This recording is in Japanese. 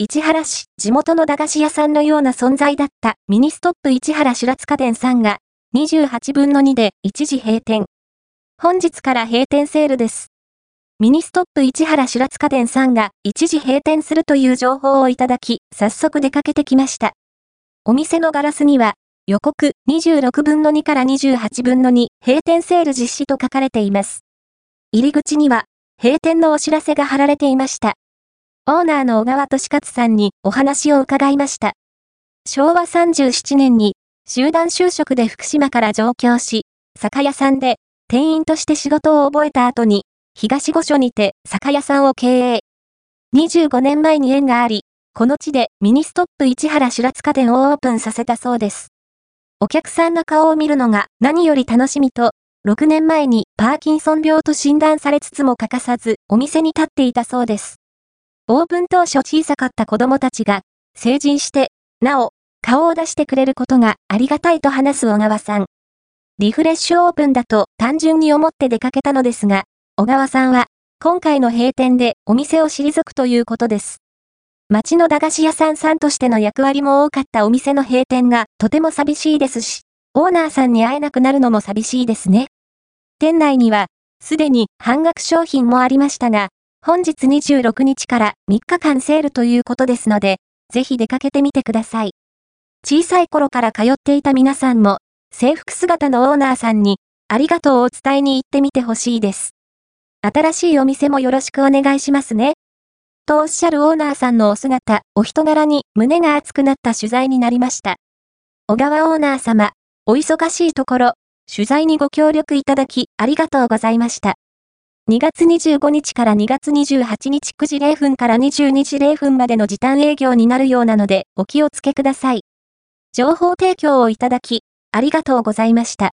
市原市、地元の駄菓子屋さんのような存在だったミニストップ市原シュラツ家電さんが28分の2で一時閉店。本日から閉店セールです。ミニストップ市原シュラツ家電さんが一時閉店するという情報をいただき、早速出かけてきました。お店のガラスには、予告26分の2から28分の2閉店セール実施と書かれています。入り口には、閉店のお知らせが貼られていました。オーナーの小川俊勝さんにお話を伺いました。昭和37年に集団就職で福島から上京し、酒屋さんで店員として仕事を覚えた後に東五所にて酒屋さんを経営。25年前に縁があり、この地でミニストップ市原シュラツ家電をオープンさせたそうです。お客さんの顔を見るのが何より楽しみと、6年前にパーキンソン病と診断されつつも欠かさずお店に立っていたそうです。オープン当初小さかった子供たちが、成人して、なお、顔を出してくれることがありがたいと話す小川さん。リフレッシュオープンだと単純に思って出かけたのですが、小川さんは、今回の閉店でお店を退くということです。町の駄菓子屋さんさんとしての役割も多かったお店の閉店がとても寂しいですし、オーナーさんに会えなくなるのも寂しいですね。店内には、すでに半額商品もありましたが、本日26日から3日間セールということですので、ぜひ出かけてみてください。小さい頃から通っていた皆さんも、制服姿のオーナーさんに、ありがとうを伝えに行ってみてほしいです。新しいお店もよろしくお願いしますね。とおっしゃるオーナーさんのお姿、お人柄に胸が熱くなった取材になりました。小川オーナー様、お忙しいところ、取材にご協力いただきありがとうございました。2月25日から2月28日9時0分から22時0分までの時短営業になるようなのでお気をつけください。情報提供をいただき、ありがとうございました。